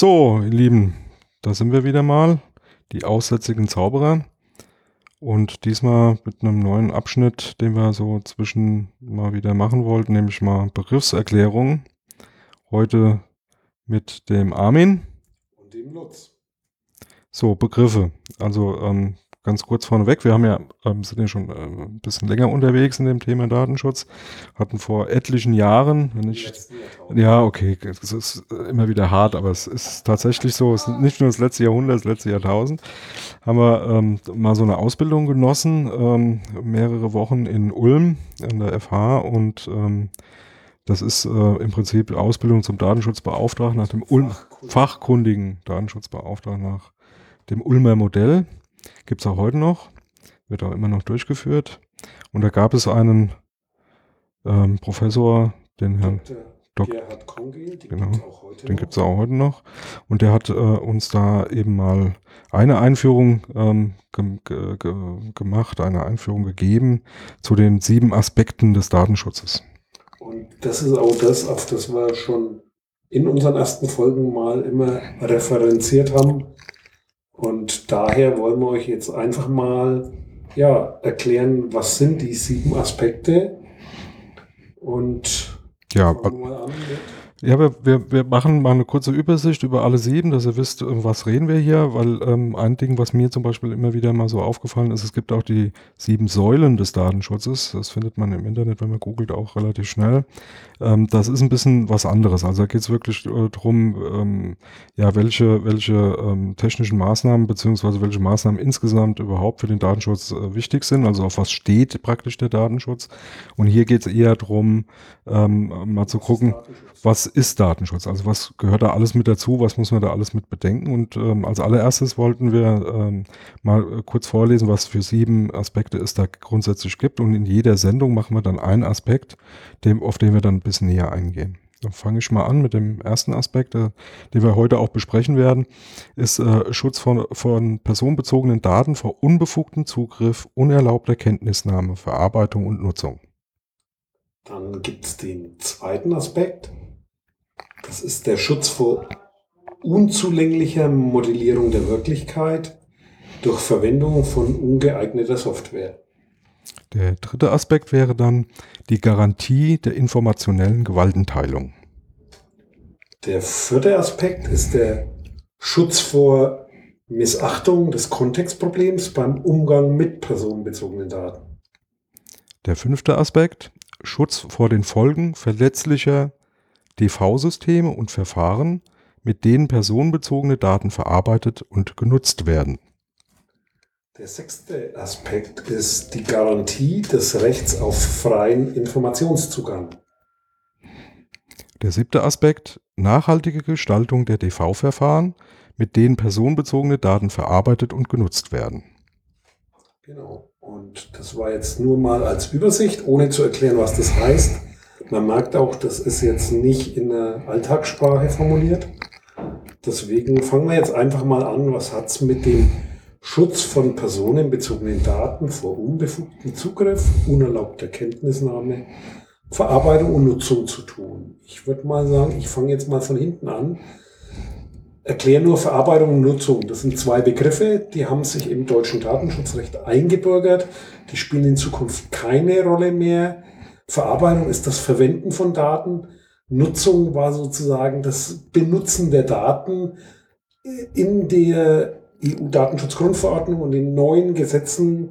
So, ihr Lieben, da sind wir wieder mal, die aussätzigen Zauberer. Und diesmal mit einem neuen Abschnitt, den wir so zwischen mal wieder machen wollten, nämlich mal Begriffserklärung. Heute mit dem Armin. Und dem Lutz. So, Begriffe. Also ähm, ganz kurz vorneweg, wir haben ja, ähm, sind ja schon äh, ein bisschen länger unterwegs in dem Thema Datenschutz, hatten vor etlichen Jahren, wenn ich, ja, okay, es ist immer wieder hart, aber es ist tatsächlich so, es ist nicht nur das letzte Jahrhundert, das letzte Jahrtausend, haben wir ähm, mal so eine Ausbildung genossen, ähm, mehrere Wochen in Ulm an der FH und ähm, das ist äh, im Prinzip Ausbildung zum Datenschutzbeauftragten nach dem Ulm, fachkundigen Datenschutzbeauftragten nach dem Ulmer Modell. Gibt es auch heute noch, wird auch immer noch durchgeführt. Und da gab es einen ähm, Professor, den Herrn Dr. Gerhard Kongel, den genau, gibt es auch heute den gibt es auch heute noch. Und der hat äh, uns da eben mal eine Einführung ähm, ge ge gemacht, eine Einführung gegeben zu den sieben Aspekten des Datenschutzes. Und das ist auch das, auf das wir schon in unseren ersten Folgen mal immer referenziert haben. Und daher wollen wir euch jetzt einfach mal ja, erklären, was sind die sieben Aspekte. Und ja, an mit ja, wir, wir, wir machen mal eine kurze Übersicht über alle sieben, dass ihr wisst, um was reden wir hier, weil ähm, ein Ding, was mir zum Beispiel immer wieder mal so aufgefallen ist, es gibt auch die sieben Säulen des Datenschutzes. Das findet man im Internet, wenn man googelt, auch relativ schnell. Ähm, das ist ein bisschen was anderes. Also da geht es wirklich äh, darum, ähm, ja, welche, welche ähm, technischen Maßnahmen beziehungsweise welche Maßnahmen insgesamt überhaupt für den Datenschutz äh, wichtig sind. Also auf was steht praktisch der Datenschutz. Und hier geht es eher darum, ähm, mal zu gucken, was ist Datenschutz? Also was gehört da alles mit dazu? Was muss man da alles mit bedenken? Und ähm, als allererstes wollten wir ähm, mal kurz vorlesen, was für sieben Aspekte es da grundsätzlich gibt. Und in jeder Sendung machen wir dann einen Aspekt, dem, auf den wir dann ein bisschen näher eingehen. Dann fange ich mal an mit dem ersten Aspekt, äh, den wir heute auch besprechen werden, ist äh, Schutz von, von personenbezogenen Daten vor unbefugtem Zugriff, unerlaubter Kenntnisnahme, Verarbeitung und Nutzung. Dann gibt es den zweiten Aspekt, das ist der Schutz vor unzulänglicher Modellierung der Wirklichkeit durch Verwendung von ungeeigneter Software. Der dritte Aspekt wäre dann die Garantie der informationellen Gewaltenteilung. Der vierte Aspekt ist der Schutz vor Missachtung des Kontextproblems beim Umgang mit personenbezogenen Daten. Der fünfte Aspekt Schutz vor den Folgen verletzlicher DV-Systeme und Verfahren, mit denen personenbezogene Daten verarbeitet und genutzt werden. Der sechste Aspekt ist die Garantie des Rechts auf freien Informationszugang. Der siebte Aspekt nachhaltige Gestaltung der DV-Verfahren, mit denen personenbezogene Daten verarbeitet und genutzt werden. Genau. Und das war jetzt nur mal als Übersicht, ohne zu erklären, was das heißt. Man merkt auch, das ist jetzt nicht in der Alltagssprache formuliert. Deswegen fangen wir jetzt einfach mal an, was hat es mit dem Schutz von personenbezogenen Daten vor unbefugtem Zugriff, unerlaubter Kenntnisnahme, Verarbeitung und Nutzung zu tun. Ich würde mal sagen, ich fange jetzt mal von hinten an. Erkläre nur Verarbeitung und Nutzung. Das sind zwei Begriffe, die haben sich im deutschen Datenschutzrecht eingebürgert. Die spielen in Zukunft keine Rolle mehr. Verarbeitung ist das Verwenden von Daten. Nutzung war sozusagen das Benutzen der Daten in der EU-Datenschutzgrundverordnung und den neuen Gesetzen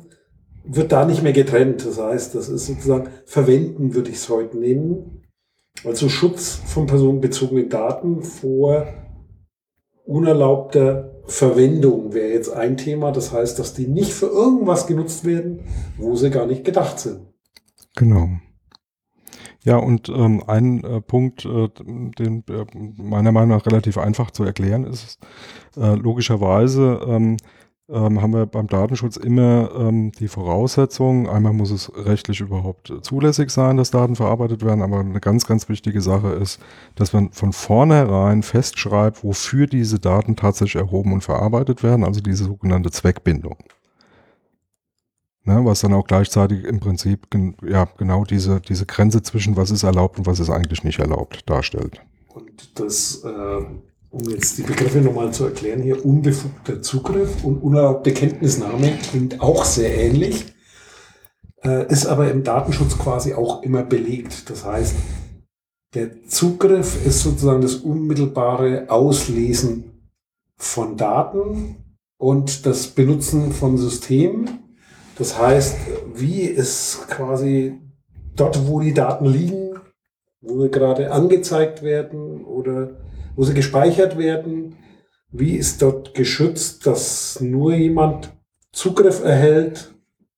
wird da nicht mehr getrennt. Das heißt, das ist sozusagen Verwenden, würde ich es heute nennen. Also Schutz von personenbezogenen Daten vor unerlaubter Verwendung wäre jetzt ein Thema. Das heißt, dass die nicht für irgendwas genutzt werden, wo sie gar nicht gedacht sind. Genau. Ja, und ähm, ein äh, Punkt, äh, den äh, meiner Meinung nach relativ einfach zu erklären ist, äh, logischerweise ähm, ähm, haben wir beim Datenschutz immer ähm, die Voraussetzung, einmal muss es rechtlich überhaupt zulässig sein, dass Daten verarbeitet werden, aber eine ganz, ganz wichtige Sache ist, dass man von vornherein festschreibt, wofür diese Daten tatsächlich erhoben und verarbeitet werden, also diese sogenannte Zweckbindung ne, was dann auch gleichzeitig im Prinzip gen ja, genau diese, diese Grenze zwischen was ist erlaubt und was ist eigentlich nicht erlaubt darstellt. Und das äh, um jetzt die Begriffe nochmal zu erklären hier, unbefugter Zugriff und unerlaubte Kenntnisnahme klingt auch sehr ähnlich, äh, ist aber im Datenschutz quasi auch immer belegt. Das heißt, der Zugriff ist sozusagen das unmittelbare Auslesen von Daten und das Benutzen von Systemen. Das heißt, wie ist quasi dort, wo die Daten liegen, wo sie gerade angezeigt werden oder wo sie gespeichert werden, wie ist dort geschützt, dass nur jemand Zugriff erhält,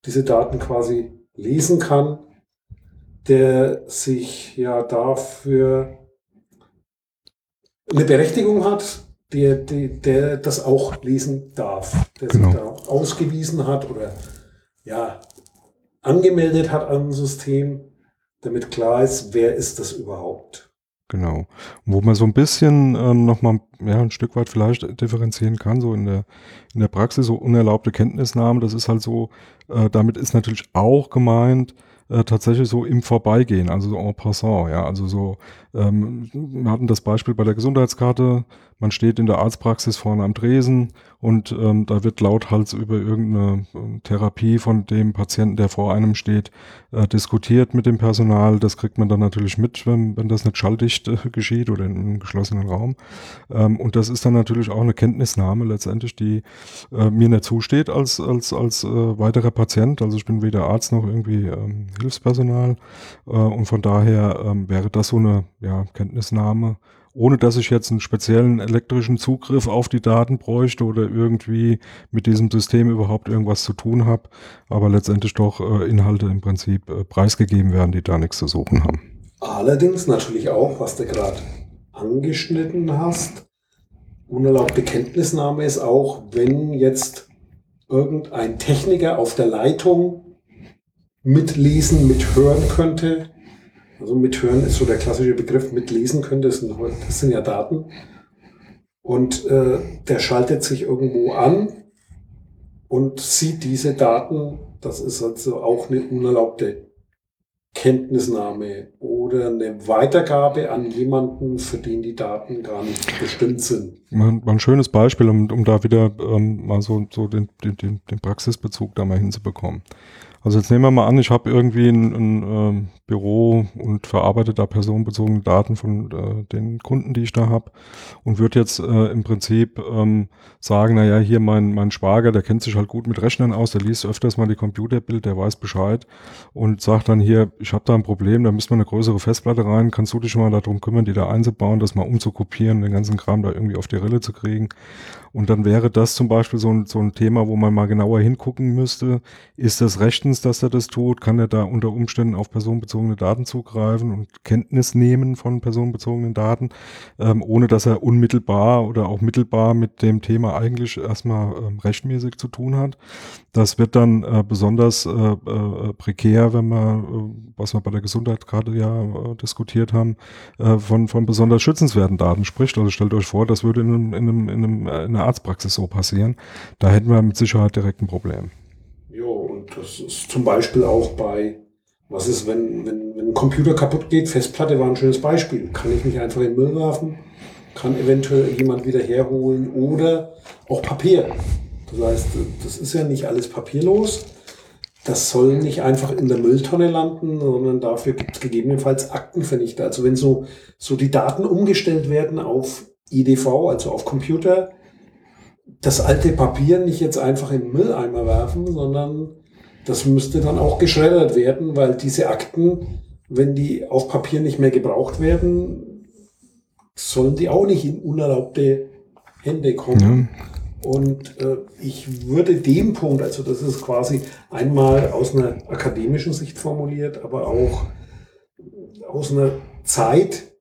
diese Daten quasi lesen kann, der sich ja dafür eine Berechtigung hat, der, der, der das auch lesen darf, der genau. sich da ausgewiesen hat oder ja, angemeldet hat an ein System, damit klar ist, wer ist das überhaupt. Genau. Wo man so ein bisschen ähm, nochmal ja, ein Stück weit vielleicht differenzieren kann, so in der, in der Praxis, so unerlaubte Kenntnisnahme, das ist halt so, äh, damit ist natürlich auch gemeint, äh, tatsächlich so im Vorbeigehen, also so en passant, ja, also so, ähm, wir hatten das Beispiel bei der Gesundheitskarte, man steht in der Arztpraxis vorne am Tresen und ähm, da wird lauthals über irgendeine äh, Therapie von dem Patienten, der vor einem steht, äh, diskutiert mit dem Personal. Das kriegt man dann natürlich mit, wenn, wenn das nicht schalldicht äh, geschieht oder in einem geschlossenen Raum. Ähm, und das ist dann natürlich auch eine Kenntnisnahme letztendlich, die äh, mir nicht zusteht als, als, als äh, weiterer Patient. Also ich bin weder Arzt noch irgendwie ähm, Hilfspersonal. Äh, und von daher ähm, wäre das so eine ja, Kenntnisnahme ohne dass ich jetzt einen speziellen elektrischen Zugriff auf die Daten bräuchte oder irgendwie mit diesem System überhaupt irgendwas zu tun habe, aber letztendlich doch äh, Inhalte im Prinzip äh, preisgegeben werden, die da nichts zu suchen haben. Allerdings natürlich auch, was du gerade angeschnitten hast, unerlaubte Kenntnisnahme ist auch, wenn jetzt irgendein Techniker auf der Leitung mitlesen, mithören könnte, also mithören ist so der klassische Begriff, mitlesen können, das sind, das sind ja Daten. Und äh, der schaltet sich irgendwo an und sieht diese Daten. Das ist also auch eine unerlaubte Kenntnisnahme oder eine Weitergabe an jemanden, für den die Daten gar nicht bestimmt sind. Mal ein schönes Beispiel, um, um da wieder ähm, mal so, so den, den, den Praxisbezug da mal hinzubekommen. Also jetzt nehmen wir mal an, ich habe irgendwie ein, ein ähm, Büro und verarbeite da personenbezogene Daten von äh, den Kunden, die ich da habe und würde jetzt äh, im Prinzip ähm, sagen, naja, hier mein, mein Schwager, der kennt sich halt gut mit Rechnern aus, der liest öfters mal die Computerbild, der weiß Bescheid und sagt dann hier, ich habe da ein Problem, da müssen wir eine größere Festplatte rein, kannst du dich mal darum kümmern, die da einzubauen, das mal umzukopieren, den ganzen Kram da irgendwie auf die Rille zu kriegen. Und dann wäre das zum Beispiel so ein, so ein Thema, wo man mal genauer hingucken müsste. Ist das rechtens, dass er das tut? Kann er da unter Umständen auf personenbezogene Daten zugreifen und Kenntnis nehmen von personenbezogenen Daten, ähm, ohne dass er unmittelbar oder auch mittelbar mit dem Thema eigentlich erstmal ähm, rechtmäßig zu tun hat? Das wird dann äh, besonders äh, äh, prekär, wenn man, äh, was wir bei der Gesundheit gerade ja äh, diskutiert haben, äh, von, von besonders schützenswerten Daten spricht. Also stellt euch vor, das würde in einem, in einem, in einem, in einer Arztpraxis so passieren. Da hätten wir mit Sicherheit direkt ein Problem. Das ist zum Beispiel auch bei, was ist, wenn, wenn, wenn ein Computer kaputt geht, Festplatte war ein schönes Beispiel. Kann ich mich einfach in den Müll werfen? Kann eventuell jemand wieder herholen oder auch Papier. Das heißt, das ist ja nicht alles papierlos. Das soll nicht einfach in der Mülltonne landen, sondern dafür gibt es gegebenenfalls Aktenvernichter. Also wenn so, so die Daten umgestellt werden auf IDV, also auf Computer, das alte Papier nicht jetzt einfach in den Mülleimer werfen, sondern das müsste dann auch geschreddert werden, weil diese Akten, wenn die auf Papier nicht mehr gebraucht werden, sollen die auch nicht in unerlaubte Hände kommen. Ja. Und äh, ich würde dem Punkt, also das ist quasi einmal aus einer akademischen Sicht formuliert, aber auch aus einer Zeit,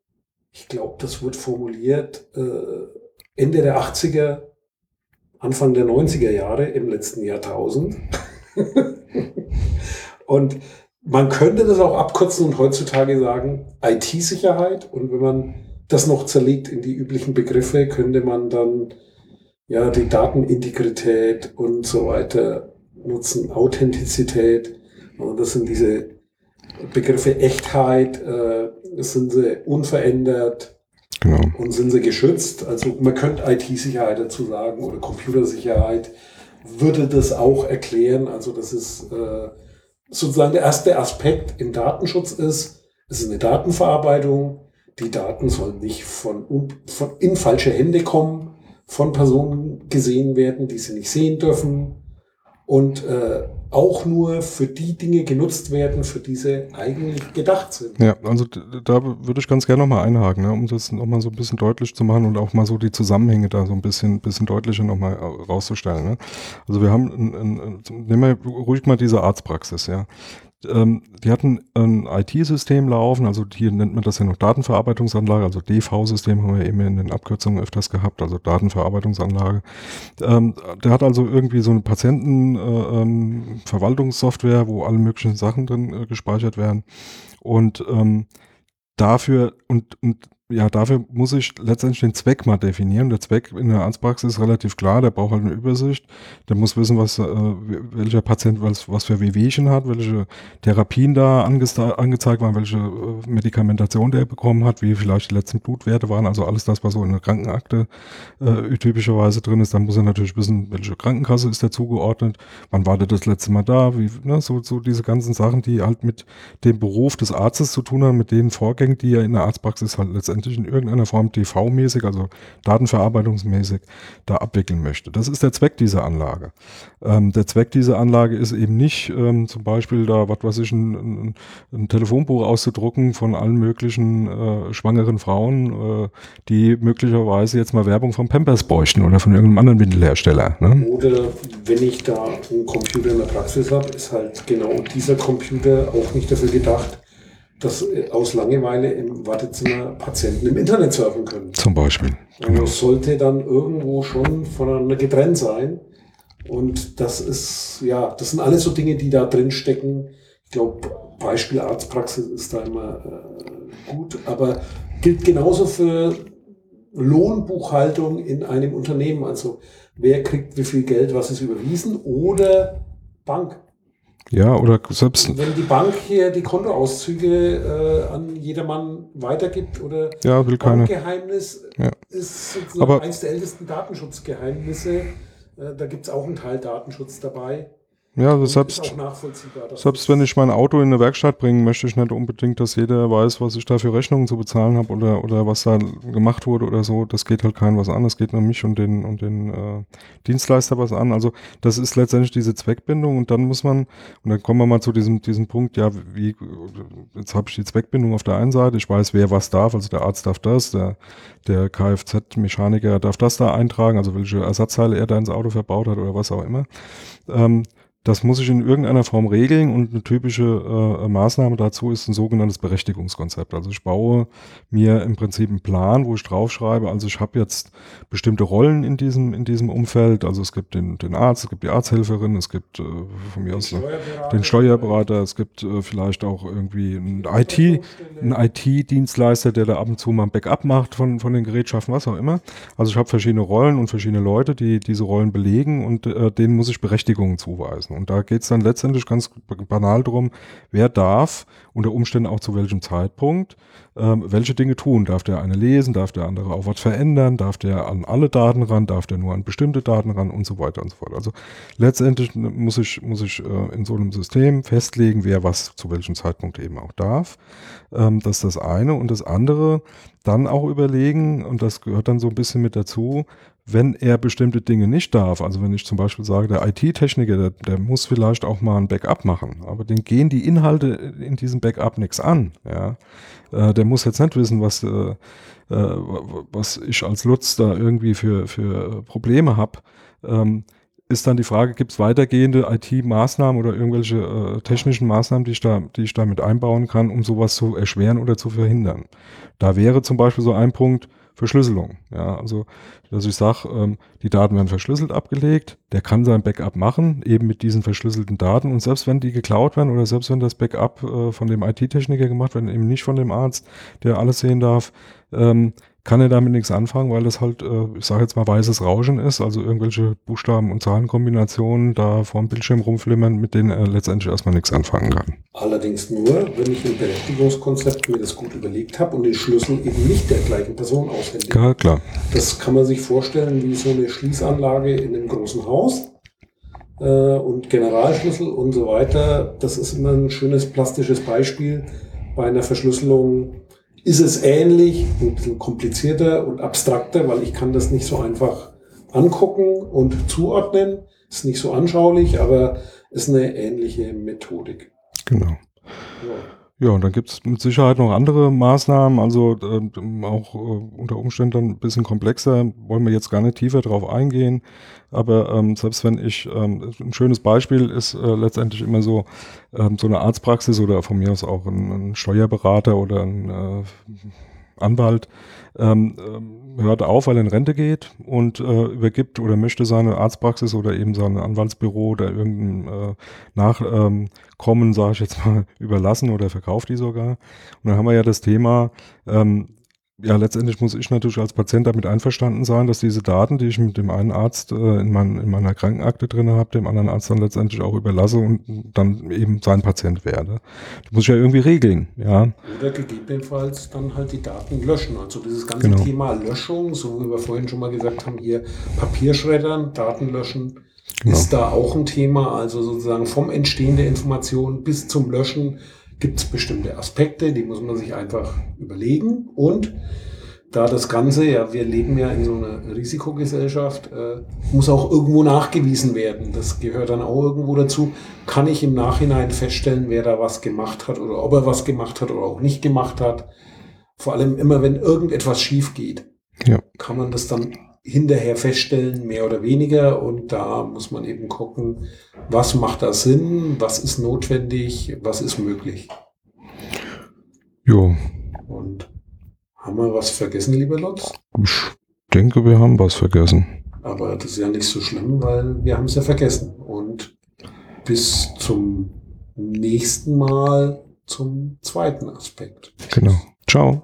ich glaube, das wird formuliert äh, Ende der 80er, Anfang der 90er Jahre im letzten Jahrtausend. und man könnte das auch abkürzen und heutzutage sagen IT-Sicherheit. Und wenn man das noch zerlegt in die üblichen Begriffe, könnte man dann ja, die Datenintegrität und so weiter nutzen, Authentizität. Und das sind diese Begriffe Echtheit, äh, sind sie unverändert. Genau. Und sind sie geschützt? Also man könnte IT-Sicherheit dazu sagen oder Computersicherheit würde das auch erklären. Also das ist äh, sozusagen der erste Aspekt im Datenschutz ist, es ist eine Datenverarbeitung. Die Daten sollen nicht von, von in falsche Hände kommen, von Personen gesehen werden, die sie nicht sehen dürfen und äh, auch nur für die Dinge genutzt werden, für die sie eigentlich gedacht sind. Ja, also da würde ich ganz gerne nochmal einhaken, ne, um das nochmal so ein bisschen deutlich zu machen und auch mal so die Zusammenhänge da so ein bisschen, bisschen deutlicher nochmal rauszustellen. Ne? Also wir haben, ein, ein, nehmen wir ruhig mal diese Arztpraxis, ja ähm, die hatten ein IT-System laufen, also hier nennt man das ja noch Datenverarbeitungsanlage, also DV-System haben wir eben in den Abkürzungen öfters gehabt, also Datenverarbeitungsanlage. Ähm, der hat also irgendwie so eine Patientenverwaltungssoftware, äh, ähm, wo alle möglichen Sachen drin äh, gespeichert werden. Und ähm, dafür und, und ja, dafür muss ich letztendlich den Zweck mal definieren. Der Zweck in der Arztpraxis ist relativ klar, der braucht halt eine Übersicht. Der muss wissen, was, äh, welcher Patient was, was für Wehwehchen hat, welche Therapien da angezeigt waren, welche äh, Medikamentation der bekommen hat, wie vielleicht die letzten Blutwerte waren, also alles das, was so in der Krankenakte äh, typischerweise drin ist. Dann muss er natürlich wissen, welche Krankenkasse ist der zugeordnet, wann war der das letzte Mal da, wie, ne, so, so diese ganzen Sachen, die halt mit dem Beruf des Arztes zu tun haben, mit den Vorgängen, die er in der Arztpraxis halt letztendlich letztendlich in irgendeiner Form TV-mäßig, also datenverarbeitungsmäßig, da abwickeln möchte. Das ist der Zweck dieser Anlage. Ähm, der Zweck dieser Anlage ist eben nicht ähm, zum Beispiel da, was weiß ich, ein, ein, ein Telefonbuch auszudrucken von allen möglichen äh, schwangeren Frauen, äh, die möglicherweise jetzt mal Werbung von Pampers bräuchten oder von irgendeinem anderen Windelhersteller. Ne? Oder wenn ich da einen Computer in der Praxis habe, ist halt genau dieser Computer auch nicht dafür gedacht, dass aus Langeweile im Wartezimmer Patienten im Internet surfen können. Zum Beispiel. Genau. Das sollte dann irgendwo schon voneinander getrennt sein. Und das ist, ja, das sind alles so Dinge, die da drin stecken. Ich glaube, Beispiel Arztpraxis ist da immer äh, gut, aber gilt genauso für Lohnbuchhaltung in einem Unternehmen. Also wer kriegt wie viel Geld, was ist überwiesen oder Bank. Ja, oder selbst. Wenn die Bank hier die Kontoauszüge äh, an jedermann weitergibt oder ja, will keine. Geheimnis ja. ist sozusagen Aber eines der ältesten Datenschutzgeheimnisse. Äh, da gibt es auch einen Teil Datenschutz dabei. Ja, also selbst, selbst wenn ich mein Auto in eine Werkstatt bringe, möchte ich nicht unbedingt, dass jeder weiß, was ich da für Rechnungen zu bezahlen habe oder, oder was da gemacht wurde oder so. Das geht halt keinem was an. Das geht nur mich und den, und den äh, Dienstleister was an. Also das ist letztendlich diese Zweckbindung und dann muss man, und dann kommen wir mal zu diesem, diesem Punkt, ja, wie, jetzt habe ich die Zweckbindung auf der einen Seite, ich weiß, wer was darf, also der Arzt darf das, der, der Kfz-Mechaniker darf das da eintragen, also welche Ersatzteile er da ins Auto verbaut hat oder was auch immer. Ähm, das muss ich in irgendeiner Form regeln und eine typische äh, Maßnahme dazu ist ein sogenanntes Berechtigungskonzept. Also ich baue mir im Prinzip einen Plan, wo ich draufschreibe, also ich habe jetzt bestimmte Rollen in diesem, in diesem Umfeld. Also es gibt den, den Arzt, es gibt die Arzthelferin, es gibt äh, von mir aus den Steuerberater, es gibt äh, vielleicht auch irgendwie ein IT, ein IT-Dienstleister, der da ab und zu mal ein Backup macht von, von den Gerätschaften, was auch immer. Also ich habe verschiedene Rollen und verschiedene Leute, die diese Rollen belegen und äh, denen muss ich Berechtigungen zuweisen. Und da geht es dann letztendlich ganz banal drum, wer darf unter Umständen auch zu welchem Zeitpunkt ähm, welche Dinge tun. Darf der eine lesen, darf der andere auch was verändern, darf der an alle Daten ran, darf der nur an bestimmte Daten ran und so weiter und so fort. Also letztendlich muss ich, muss ich äh, in so einem System festlegen, wer was zu welchem Zeitpunkt eben auch darf. Ähm, das ist das eine. Und das andere, dann auch überlegen, und das gehört dann so ein bisschen mit dazu, wenn er bestimmte Dinge nicht darf, also wenn ich zum Beispiel sage, der IT-Techniker, der, der, muss vielleicht auch mal ein Backup machen, aber den gehen die Inhalte in diesem Backup nichts an. Ja? Äh, der muss jetzt nicht wissen, was, äh, äh was ich als Lutz da irgendwie für, für Probleme habe. Ähm, ist dann die Frage, gibt es weitergehende IT-Maßnahmen oder irgendwelche äh, technischen Maßnahmen, die ich, da, die ich da mit einbauen kann, um sowas zu erschweren oder zu verhindern. Da wäre zum Beispiel so ein Punkt, Verschlüsselung. Ja, also, dass ich sage, ähm, die Daten werden verschlüsselt abgelegt, der kann sein Backup machen, eben mit diesen verschlüsselten Daten. Und selbst wenn die geklaut werden oder selbst wenn das Backup äh, von dem IT-Techniker gemacht wird, eben nicht von dem Arzt, der alles sehen darf, ähm, kann er damit nichts anfangen, weil das halt, äh, ich sage jetzt mal, weißes Rauschen ist, also irgendwelche Buchstaben- und Zahlenkombinationen da vor dem Bildschirm rumflimmern, mit denen er letztendlich erstmal nichts anfangen kann. Allerdings nur, wenn ich im Berechtigungskonzept mir das gut überlegt habe und den Schlüssel eben nicht der gleichen Person aushändige. Ja, klar. Das kann man sich vorstellen wie so eine Schließanlage in einem großen Haus äh, und Generalschlüssel und so weiter. Das ist immer ein schönes plastisches Beispiel. Bei einer Verschlüsselung ist es ähnlich, ein bisschen komplizierter und abstrakter, weil ich kann das nicht so einfach angucken und zuordnen. Ist nicht so anschaulich, aber ist eine ähnliche Methodik. Genau. Ja. Ja, und dann gibt es mit Sicherheit noch andere Maßnahmen, also äh, auch äh, unter Umständen ein bisschen komplexer, wollen wir jetzt gar nicht tiefer drauf eingehen. Aber ähm, selbst wenn ich, ähm, ein schönes Beispiel ist äh, letztendlich immer so, ähm, so eine Arztpraxis oder von mir aus auch ein, ein Steuerberater oder ein äh, Anwalt, ähm, ähm, hört auf, weil er in Rente geht und äh, übergibt oder möchte seine Arztpraxis oder eben sein Anwaltsbüro oder irgendein äh, Nachkommen, sage ich jetzt mal, überlassen oder verkauft die sogar. Und dann haben wir ja das Thema, ähm, ja, letztendlich muss ich natürlich als Patient damit einverstanden sein, dass diese Daten, die ich mit dem einen Arzt äh, in, mein, in, meiner Krankenakte drin habe, dem anderen Arzt dann letztendlich auch überlasse und dann eben sein Patient werde. Das muss ich ja irgendwie regeln, ja. Oder gegebenenfalls dann halt die Daten löschen. Also dieses ganze genau. Thema Löschung, so wie wir vorhin schon mal gesagt haben, hier Papierschreddern, Daten löschen, genau. ist da auch ein Thema. Also sozusagen vom Entstehen der Information bis zum Löschen gibt es bestimmte Aspekte, die muss man sich einfach überlegen. Und da das Ganze, ja, wir leben ja in so einer Risikogesellschaft, äh, muss auch irgendwo nachgewiesen werden. Das gehört dann auch irgendwo dazu. Kann ich im Nachhinein feststellen, wer da was gemacht hat oder ob er was gemacht hat oder auch nicht gemacht hat. Vor allem immer, wenn irgendetwas schief geht, ja. kann man das dann hinterher feststellen, mehr oder weniger. Und da muss man eben gucken, was macht da Sinn, was ist notwendig, was ist möglich. Jo. Und haben wir was vergessen, lieber Lotz? Ich denke, wir haben was vergessen. Aber das ist ja nicht so schlimm, weil wir haben es ja vergessen. Und bis zum nächsten Mal zum zweiten Aspekt. Genau. Ciao.